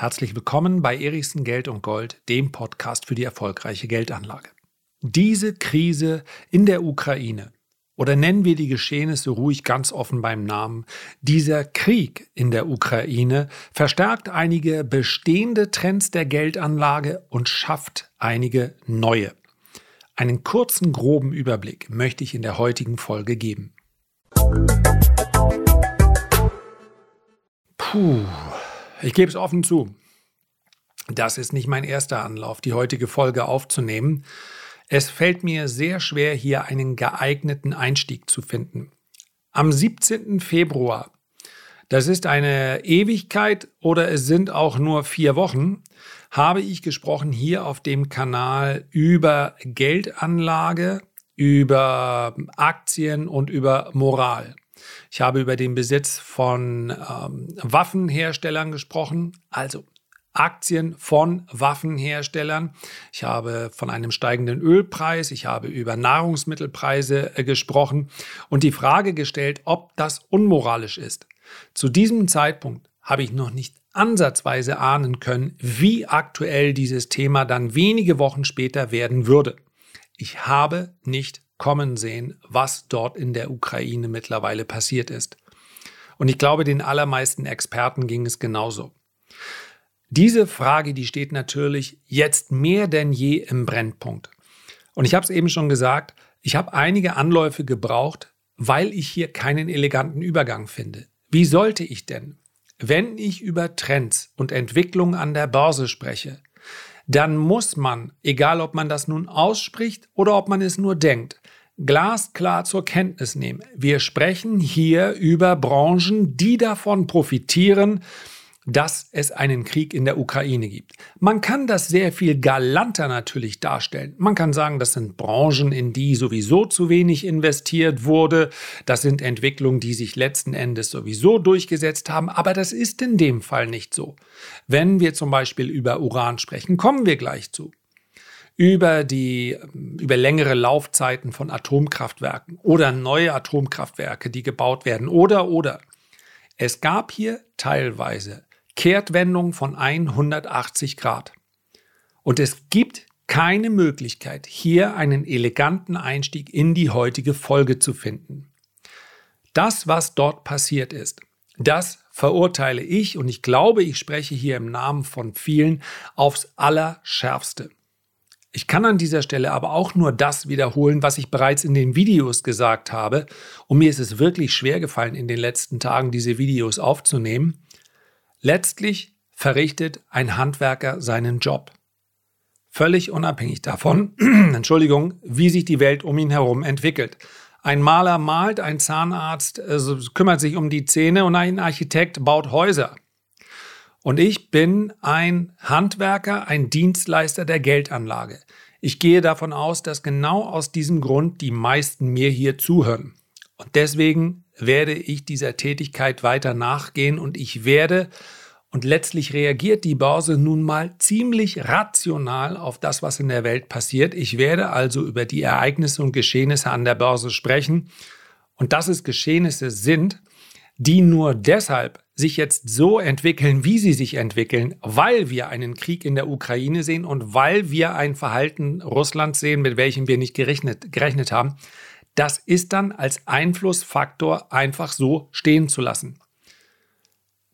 Herzlich willkommen bei Erichsen Geld und Gold, dem Podcast für die erfolgreiche Geldanlage. Diese Krise in der Ukraine oder nennen wir die Geschehnisse ruhig ganz offen beim Namen, dieser Krieg in der Ukraine verstärkt einige bestehende Trends der Geldanlage und schafft einige neue. Einen kurzen, groben Überblick möchte ich in der heutigen Folge geben. Puh, ich gebe es offen zu. Das ist nicht mein erster Anlauf, die heutige Folge aufzunehmen. Es fällt mir sehr schwer, hier einen geeigneten Einstieg zu finden. Am 17. Februar, das ist eine Ewigkeit oder es sind auch nur vier Wochen, habe ich gesprochen hier auf dem Kanal über Geldanlage, über Aktien und über Moral. Ich habe über den Besitz von ähm, Waffenherstellern gesprochen, also Aktien von Waffenherstellern. Ich habe von einem steigenden Ölpreis, ich habe über Nahrungsmittelpreise äh, gesprochen und die Frage gestellt, ob das unmoralisch ist. Zu diesem Zeitpunkt habe ich noch nicht ansatzweise ahnen können, wie aktuell dieses Thema dann wenige Wochen später werden würde. Ich habe nicht kommen sehen, was dort in der Ukraine mittlerweile passiert ist. Und ich glaube, den allermeisten Experten ging es genauso. Diese Frage, die steht natürlich jetzt mehr denn je im Brennpunkt. Und ich habe es eben schon gesagt, ich habe einige Anläufe gebraucht, weil ich hier keinen eleganten Übergang finde. Wie sollte ich denn, wenn ich über Trends und Entwicklungen an der Börse spreche, dann muss man, egal ob man das nun ausspricht oder ob man es nur denkt, glasklar zur Kenntnis nehmen. Wir sprechen hier über Branchen, die davon profitieren, dass es einen Krieg in der Ukraine gibt. Man kann das sehr viel galanter natürlich darstellen. Man kann sagen, das sind Branchen, in die sowieso zu wenig investiert wurde. Das sind Entwicklungen, die sich letzten Endes sowieso durchgesetzt haben. Aber das ist in dem Fall nicht so. Wenn wir zum Beispiel über Uran sprechen, kommen wir gleich zu über die über längere Laufzeiten von Atomkraftwerken oder neue Atomkraftwerke, die gebaut werden oder oder es gab hier teilweise Kehrtwendung von 180 Grad. Und es gibt keine Möglichkeit, hier einen eleganten Einstieg in die heutige Folge zu finden. Das, was dort passiert ist, das verurteile ich und ich glaube, ich spreche hier im Namen von vielen aufs Allerschärfste. Ich kann an dieser Stelle aber auch nur das wiederholen, was ich bereits in den Videos gesagt habe. Und mir ist es wirklich schwer gefallen, in den letzten Tagen diese Videos aufzunehmen. Letztlich verrichtet ein Handwerker seinen Job. Völlig unabhängig davon, Entschuldigung, wie sich die Welt um ihn herum entwickelt. Ein Maler malt, ein Zahnarzt also kümmert sich um die Zähne und ein Architekt baut Häuser. Und ich bin ein Handwerker, ein Dienstleister der Geldanlage. Ich gehe davon aus, dass genau aus diesem Grund die meisten mir hier zuhören. Und deswegen werde ich dieser Tätigkeit weiter nachgehen und ich werde, und letztlich reagiert die Börse nun mal ziemlich rational auf das, was in der Welt passiert. Ich werde also über die Ereignisse und Geschehnisse an der Börse sprechen und dass es Geschehnisse sind, die nur deshalb sich jetzt so entwickeln, wie sie sich entwickeln, weil wir einen Krieg in der Ukraine sehen und weil wir ein Verhalten Russlands sehen, mit welchem wir nicht gerechnet, gerechnet haben, das ist dann als Einflussfaktor einfach so stehen zu lassen.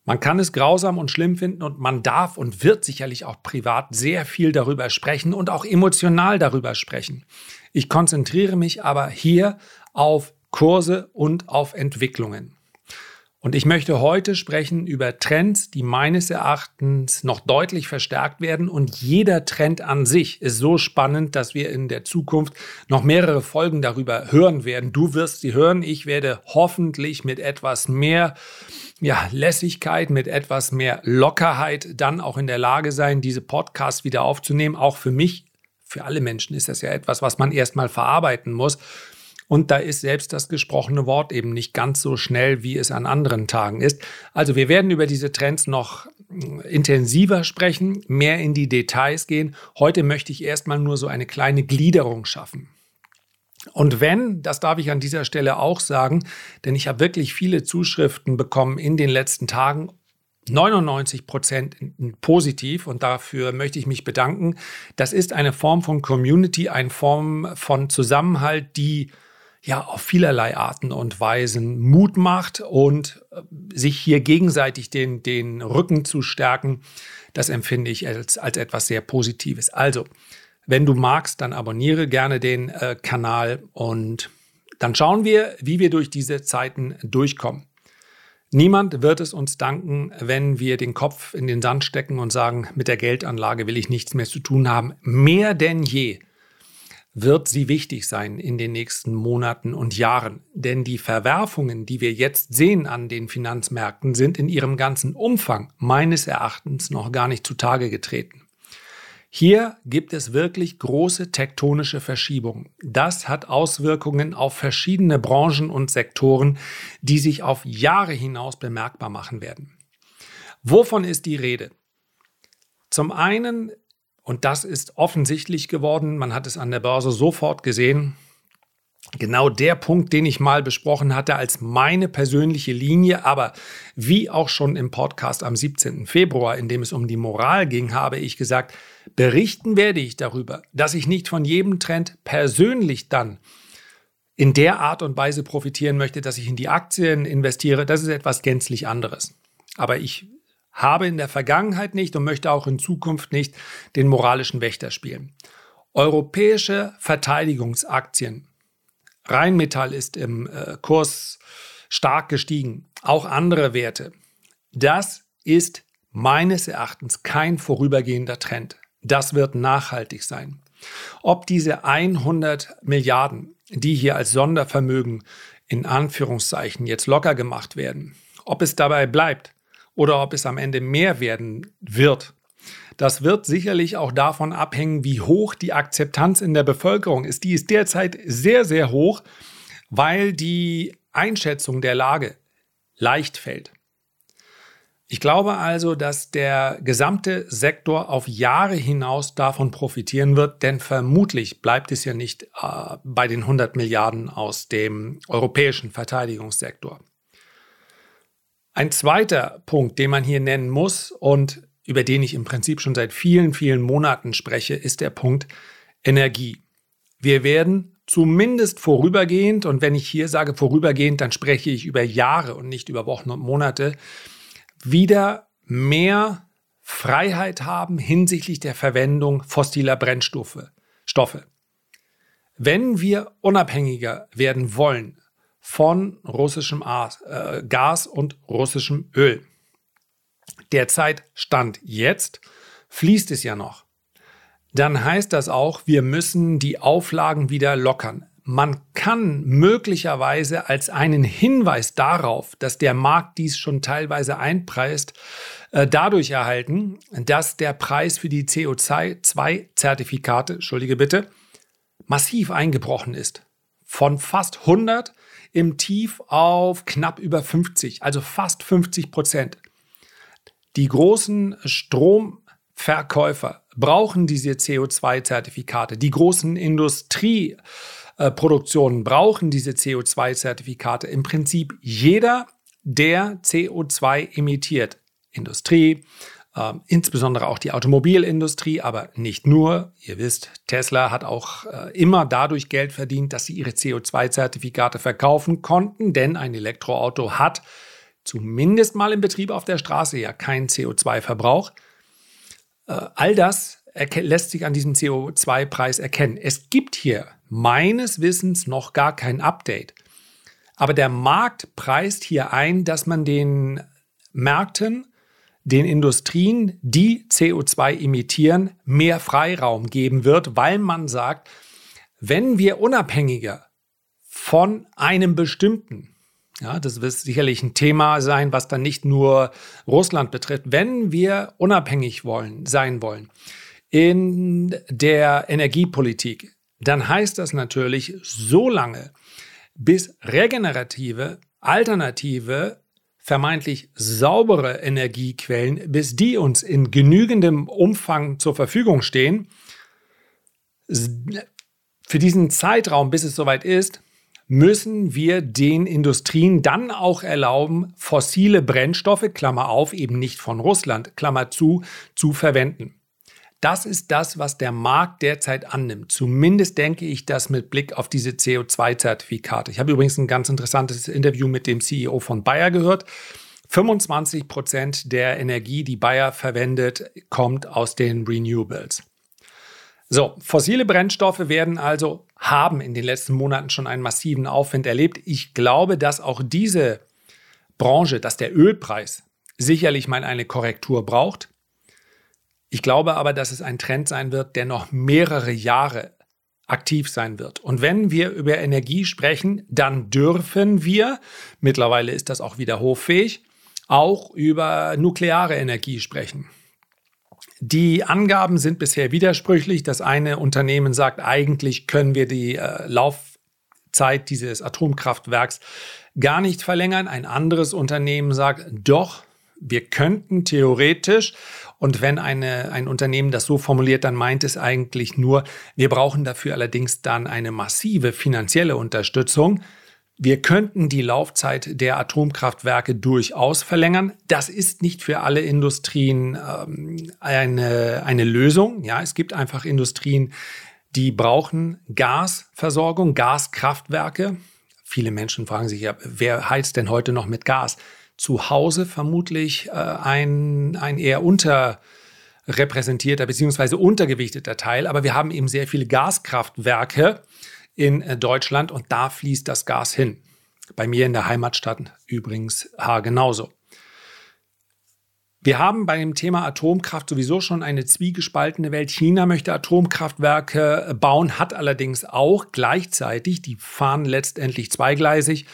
Man kann es grausam und schlimm finden und man darf und wird sicherlich auch privat sehr viel darüber sprechen und auch emotional darüber sprechen. Ich konzentriere mich aber hier auf Kurse und auf Entwicklungen. Und ich möchte heute sprechen über Trends, die meines Erachtens noch deutlich verstärkt werden. Und jeder Trend an sich ist so spannend, dass wir in der Zukunft noch mehrere Folgen darüber hören werden. Du wirst sie hören. Ich werde hoffentlich mit etwas mehr ja, Lässigkeit, mit etwas mehr Lockerheit dann auch in der Lage sein, diese Podcasts wieder aufzunehmen. Auch für mich, für alle Menschen ist das ja etwas, was man erstmal verarbeiten muss. Und da ist selbst das gesprochene Wort eben nicht ganz so schnell, wie es an anderen Tagen ist. Also wir werden über diese Trends noch hm, intensiver sprechen, mehr in die Details gehen. Heute möchte ich erstmal nur so eine kleine Gliederung schaffen. Und wenn, das darf ich an dieser Stelle auch sagen, denn ich habe wirklich viele Zuschriften bekommen in den letzten Tagen 99 Prozent positiv und dafür möchte ich mich bedanken. Das ist eine Form von Community, eine Form von Zusammenhalt, die ja auf vielerlei Arten und Weisen Mut macht und äh, sich hier gegenseitig den, den Rücken zu stärken, das empfinde ich als, als etwas sehr Positives. Also, wenn du magst, dann abonniere gerne den äh, Kanal und dann schauen wir, wie wir durch diese Zeiten durchkommen. Niemand wird es uns danken, wenn wir den Kopf in den Sand stecken und sagen, mit der Geldanlage will ich nichts mehr zu tun haben. Mehr denn je wird sie wichtig sein in den nächsten Monaten und Jahren. Denn die Verwerfungen, die wir jetzt sehen an den Finanzmärkten, sind in ihrem ganzen Umfang meines Erachtens noch gar nicht zutage getreten. Hier gibt es wirklich große tektonische Verschiebungen. Das hat Auswirkungen auf verschiedene Branchen und Sektoren, die sich auf Jahre hinaus bemerkbar machen werden. Wovon ist die Rede? Zum einen, und das ist offensichtlich geworden, man hat es an der Börse sofort gesehen, genau der Punkt, den ich mal besprochen hatte als meine persönliche Linie, aber wie auch schon im Podcast am 17. Februar, in dem es um die Moral ging, habe ich gesagt, berichten werde ich darüber, dass ich nicht von jedem Trend persönlich dann in der Art und Weise profitieren möchte, dass ich in die Aktien investiere, das ist etwas gänzlich anderes. Aber ich habe in der Vergangenheit nicht und möchte auch in Zukunft nicht den moralischen Wächter spielen. Europäische Verteidigungsaktien Rheinmetall ist im äh, Kurs stark gestiegen, auch andere Werte. Das ist meines Erachtens kein vorübergehender Trend. Das wird nachhaltig sein. Ob diese 100 Milliarden, die hier als Sondervermögen in Anführungszeichen jetzt locker gemacht werden, ob es dabei bleibt oder ob es am Ende mehr werden wird, das wird sicherlich auch davon abhängen, wie hoch die Akzeptanz in der Bevölkerung ist. Die ist derzeit sehr, sehr hoch, weil die Einschätzung der Lage leicht fällt. Ich glaube also, dass der gesamte Sektor auf Jahre hinaus davon profitieren wird, denn vermutlich bleibt es ja nicht äh, bei den 100 Milliarden aus dem europäischen Verteidigungssektor. Ein zweiter Punkt, den man hier nennen muss, und über den ich im Prinzip schon seit vielen, vielen Monaten spreche, ist der Punkt Energie. Wir werden zumindest vorübergehend, und wenn ich hier sage vorübergehend, dann spreche ich über Jahre und nicht über Wochen und Monate, wieder mehr Freiheit haben hinsichtlich der Verwendung fossiler Brennstoffe. Stoffe. Wenn wir unabhängiger werden wollen von russischem äh, Gas und russischem Öl, derzeit Stand jetzt, fließt es ja noch. Dann heißt das auch, wir müssen die Auflagen wieder lockern. Man kann möglicherweise als einen Hinweis darauf, dass der Markt dies schon teilweise einpreist, äh, dadurch erhalten, dass der Preis für die CO2-Zertifikate, entschuldige bitte, massiv eingebrochen ist. Von fast 100 im Tief auf knapp über 50, also fast 50 Prozent. Die großen Stromverkäufer brauchen diese CO2-Zertifikate. Die großen Industrieproduktionen brauchen diese CO2-Zertifikate. Im Prinzip jeder, der CO2 emittiert. Industrie, äh, insbesondere auch die Automobilindustrie, aber nicht nur. Ihr wisst, Tesla hat auch äh, immer dadurch Geld verdient, dass sie ihre CO2-Zertifikate verkaufen konnten, denn ein Elektroauto hat zumindest mal im Betrieb auf der Straße ja keinen CO2-Verbrauch. Äh, all das lässt sich an diesem CO2-Preis erkennen. Es gibt hier meines Wissens noch gar kein Update. Aber der Markt preist hier ein, dass man den Märkten, den Industrien, die CO2 emittieren, mehr Freiraum geben wird, weil man sagt, wenn wir unabhängiger von einem bestimmten ja, das wird sicherlich ein Thema sein, was dann nicht nur Russland betrifft. Wenn wir unabhängig wollen, sein wollen in der Energiepolitik, dann heißt das natürlich so lange, bis regenerative, alternative, vermeintlich saubere Energiequellen, bis die uns in genügendem Umfang zur Verfügung stehen, für diesen Zeitraum, bis es soweit ist, müssen wir den Industrien dann auch erlauben, fossile Brennstoffe, Klammer auf, eben nicht von Russland, Klammer zu, zu verwenden. Das ist das, was der Markt derzeit annimmt. Zumindest denke ich das mit Blick auf diese CO2-Zertifikate. Ich habe übrigens ein ganz interessantes Interview mit dem CEO von Bayer gehört. 25 Prozent der Energie, die Bayer verwendet, kommt aus den Renewables. So, fossile Brennstoffe werden also, haben in den letzten Monaten schon einen massiven Aufwind erlebt. Ich glaube, dass auch diese Branche, dass der Ölpreis sicherlich mal eine Korrektur braucht. Ich glaube aber, dass es ein Trend sein wird, der noch mehrere Jahre aktiv sein wird. Und wenn wir über Energie sprechen, dann dürfen wir, mittlerweile ist das auch wieder hoffähig, auch über nukleare Energie sprechen. Die Angaben sind bisher widersprüchlich. Das eine Unternehmen sagt, eigentlich können wir die äh, Laufzeit dieses Atomkraftwerks gar nicht verlängern. Ein anderes Unternehmen sagt, doch, wir könnten theoretisch, und wenn eine, ein Unternehmen das so formuliert, dann meint es eigentlich nur, wir brauchen dafür allerdings dann eine massive finanzielle Unterstützung. Wir könnten die Laufzeit der Atomkraftwerke durchaus verlängern. Das ist nicht für alle Industrien ähm, eine, eine Lösung. Ja, es gibt einfach Industrien, die brauchen Gasversorgung, Gaskraftwerke. Viele Menschen fragen sich ja, wer heizt denn heute noch mit Gas? Zu Hause vermutlich äh, ein, ein eher unterrepräsentierter bzw. untergewichteter Teil, aber wir haben eben sehr viele Gaskraftwerke in äh, Deutschland und da fließt das Gas hin. Bei mir in der Heimatstadt übrigens genauso. Wir haben bei dem Thema Atomkraft sowieso schon eine zwiegespaltene Welt. China möchte Atomkraftwerke bauen, hat allerdings auch gleichzeitig, die fahren letztendlich zweigleisig,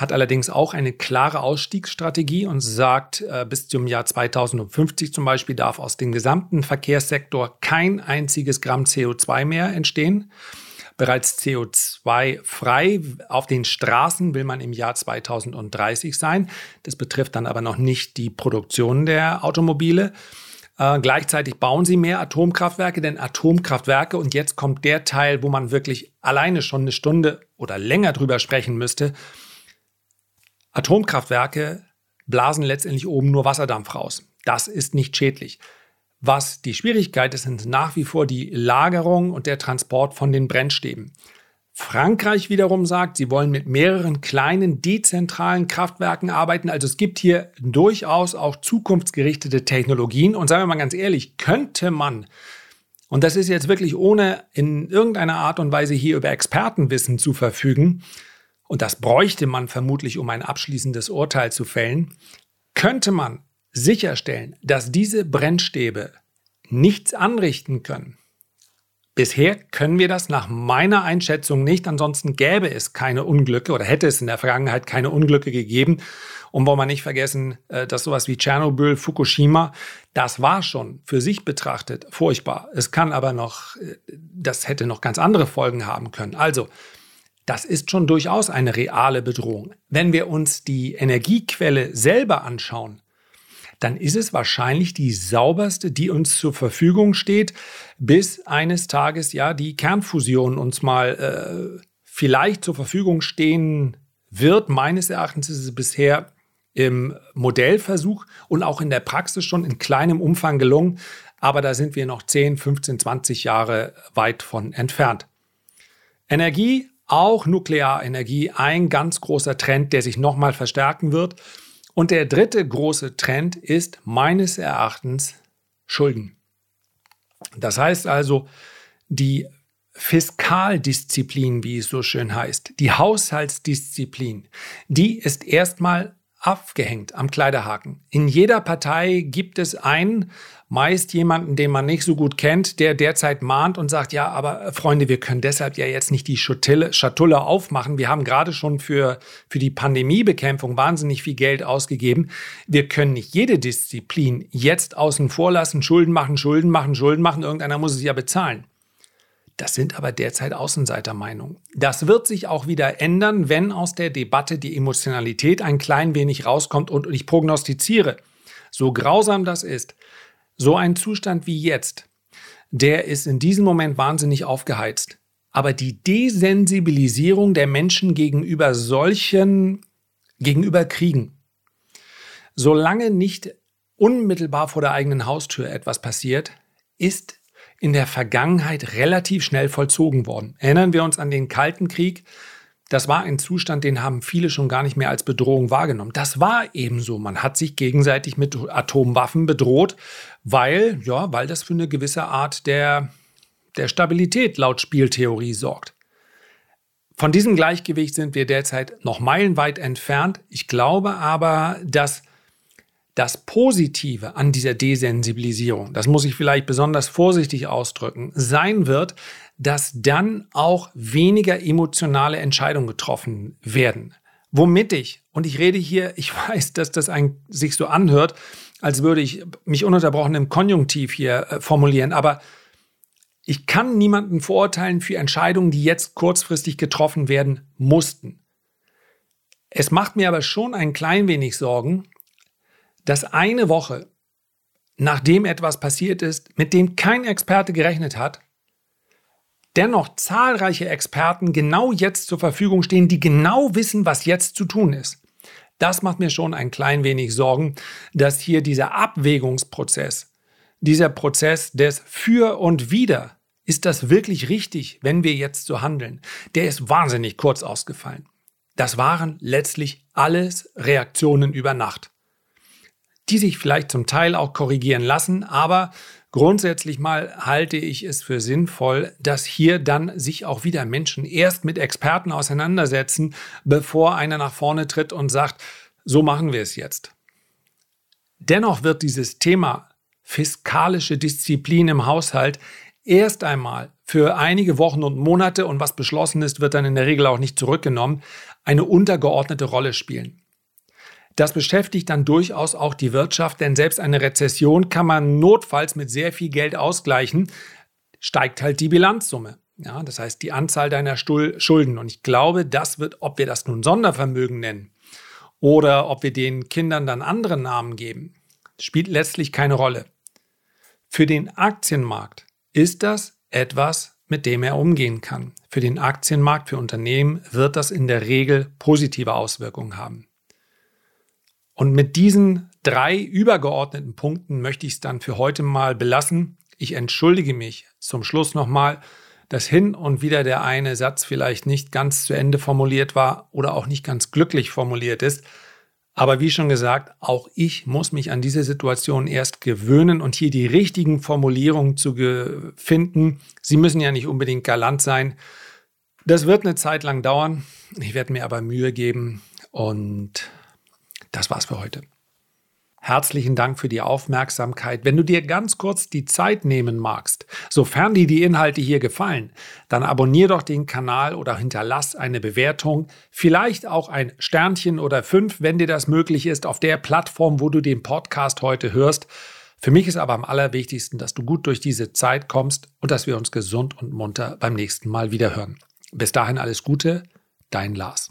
hat allerdings auch eine klare Ausstiegsstrategie und sagt, äh, bis zum Jahr 2050 zum Beispiel darf aus dem gesamten Verkehrssektor kein einziges Gramm CO2 mehr entstehen bereits CO2-frei. Auf den Straßen will man im Jahr 2030 sein. Das betrifft dann aber noch nicht die Produktion der Automobile. Äh, gleichzeitig bauen sie mehr Atomkraftwerke, denn Atomkraftwerke, und jetzt kommt der Teil, wo man wirklich alleine schon eine Stunde oder länger drüber sprechen müsste, Atomkraftwerke blasen letztendlich oben nur Wasserdampf raus. Das ist nicht schädlich. Was die Schwierigkeit ist, sind nach wie vor die Lagerung und der Transport von den Brennstäben. Frankreich wiederum sagt, sie wollen mit mehreren kleinen dezentralen Kraftwerken arbeiten. Also es gibt hier durchaus auch zukunftsgerichtete Technologien. Und sagen wir mal ganz ehrlich, könnte man, und das ist jetzt wirklich ohne in irgendeiner Art und Weise hier über Expertenwissen zu verfügen, und das bräuchte man vermutlich, um ein abschließendes Urteil zu fällen, könnte man sicherstellen, dass diese Brennstäbe nichts anrichten können. Bisher können wir das nach meiner Einschätzung nicht, ansonsten gäbe es keine Unglücke oder hätte es in der Vergangenheit keine Unglücke gegeben. Und wollen wir nicht vergessen, äh, dass sowas wie Tschernobyl, Fukushima, das war schon für sich betrachtet furchtbar. Es kann aber noch, äh, das hätte noch ganz andere Folgen haben können. Also, das ist schon durchaus eine reale Bedrohung. Wenn wir uns die Energiequelle selber anschauen, dann ist es wahrscheinlich die sauberste, die uns zur Verfügung steht, bis eines Tages ja die Kernfusion uns mal äh, vielleicht zur Verfügung stehen wird. Meines Erachtens ist es bisher im Modellversuch und auch in der Praxis schon in kleinem Umfang gelungen, aber da sind wir noch 10, 15, 20 Jahre weit von entfernt. Energie, auch Nuklearenergie, ein ganz großer Trend, der sich nochmal verstärken wird. Und der dritte große Trend ist meines Erachtens Schulden. Das heißt also, die Fiskaldisziplin, wie es so schön heißt, die Haushaltsdisziplin, die ist erstmal aufgehängt am Kleiderhaken. In jeder Partei gibt es einen, meist jemanden, den man nicht so gut kennt, der derzeit mahnt und sagt, ja, aber äh, Freunde, wir können deshalb ja jetzt nicht die Schatulle, Schatulle aufmachen. Wir haben gerade schon für, für die Pandemiebekämpfung wahnsinnig viel Geld ausgegeben. Wir können nicht jede Disziplin jetzt außen vor lassen, Schulden machen, Schulden machen, Schulden machen. Irgendeiner muss es ja bezahlen. Das sind aber derzeit Außenseitermeinungen. Das wird sich auch wieder ändern, wenn aus der Debatte die Emotionalität ein klein wenig rauskommt und ich prognostiziere, so grausam das ist, so ein Zustand wie jetzt, der ist in diesem Moment wahnsinnig aufgeheizt. aber die Desensibilisierung der Menschen gegenüber solchen, gegenüber Kriegen. Solange nicht unmittelbar vor der eigenen Haustür etwas passiert, ist in der Vergangenheit relativ schnell vollzogen worden. Erinnern wir uns an den Kalten Krieg. Das war ein Zustand, den haben viele schon gar nicht mehr als Bedrohung wahrgenommen. Das war ebenso. Man hat sich gegenseitig mit Atomwaffen bedroht, weil, ja, weil das für eine gewisse Art der, der Stabilität laut Spieltheorie sorgt. Von diesem Gleichgewicht sind wir derzeit noch meilenweit entfernt. Ich glaube aber, dass das Positive an dieser Desensibilisierung, das muss ich vielleicht besonders vorsichtig ausdrücken, sein wird, dass dann auch weniger emotionale Entscheidungen getroffen werden. Womit ich, und ich rede hier, ich weiß, dass das ein, sich so anhört, als würde ich mich ununterbrochen im Konjunktiv hier äh, formulieren, aber ich kann niemanden verurteilen für Entscheidungen, die jetzt kurzfristig getroffen werden mussten. Es macht mir aber schon ein klein wenig Sorgen, dass eine Woche, nachdem etwas passiert ist, mit dem kein Experte gerechnet hat, dennoch zahlreiche Experten genau jetzt zur Verfügung stehen, die genau wissen, was jetzt zu tun ist. Das macht mir schon ein klein wenig Sorgen, dass hier dieser Abwägungsprozess, dieser Prozess des Für und Wider, ist das wirklich richtig, wenn wir jetzt so handeln, der ist wahnsinnig kurz ausgefallen. Das waren letztlich alles Reaktionen über Nacht die sich vielleicht zum Teil auch korrigieren lassen, aber grundsätzlich mal halte ich es für sinnvoll, dass hier dann sich auch wieder Menschen erst mit Experten auseinandersetzen, bevor einer nach vorne tritt und sagt, so machen wir es jetzt. Dennoch wird dieses Thema fiskalische Disziplin im Haushalt erst einmal für einige Wochen und Monate und was beschlossen ist, wird dann in der Regel auch nicht zurückgenommen, eine untergeordnete Rolle spielen. Das beschäftigt dann durchaus auch die Wirtschaft, denn selbst eine Rezession kann man notfalls mit sehr viel Geld ausgleichen, steigt halt die Bilanzsumme. Ja, das heißt die Anzahl deiner Schulden. Und ich glaube, das wird, ob wir das nun Sondervermögen nennen oder ob wir den Kindern dann andere Namen geben, spielt letztlich keine Rolle. Für den Aktienmarkt ist das etwas, mit dem er umgehen kann. Für den Aktienmarkt, für Unternehmen wird das in der Regel positive Auswirkungen haben. Und mit diesen drei übergeordneten Punkten möchte ich es dann für heute mal belassen. Ich entschuldige mich zum Schluss nochmal, dass hin und wieder der eine Satz vielleicht nicht ganz zu Ende formuliert war oder auch nicht ganz glücklich formuliert ist. Aber wie schon gesagt, auch ich muss mich an diese Situation erst gewöhnen und hier die richtigen Formulierungen zu finden. Sie müssen ja nicht unbedingt galant sein. Das wird eine Zeit lang dauern. Ich werde mir aber Mühe geben und das war's für heute. Herzlichen Dank für die Aufmerksamkeit. Wenn du dir ganz kurz die Zeit nehmen magst, sofern dir die Inhalte hier gefallen, dann abonnier doch den Kanal oder hinterlass eine Bewertung, vielleicht auch ein Sternchen oder fünf, wenn dir das möglich ist, auf der Plattform, wo du den Podcast heute hörst. Für mich ist aber am allerwichtigsten, dass du gut durch diese Zeit kommst und dass wir uns gesund und munter beim nächsten Mal wieder hören. Bis dahin alles Gute, dein Lars.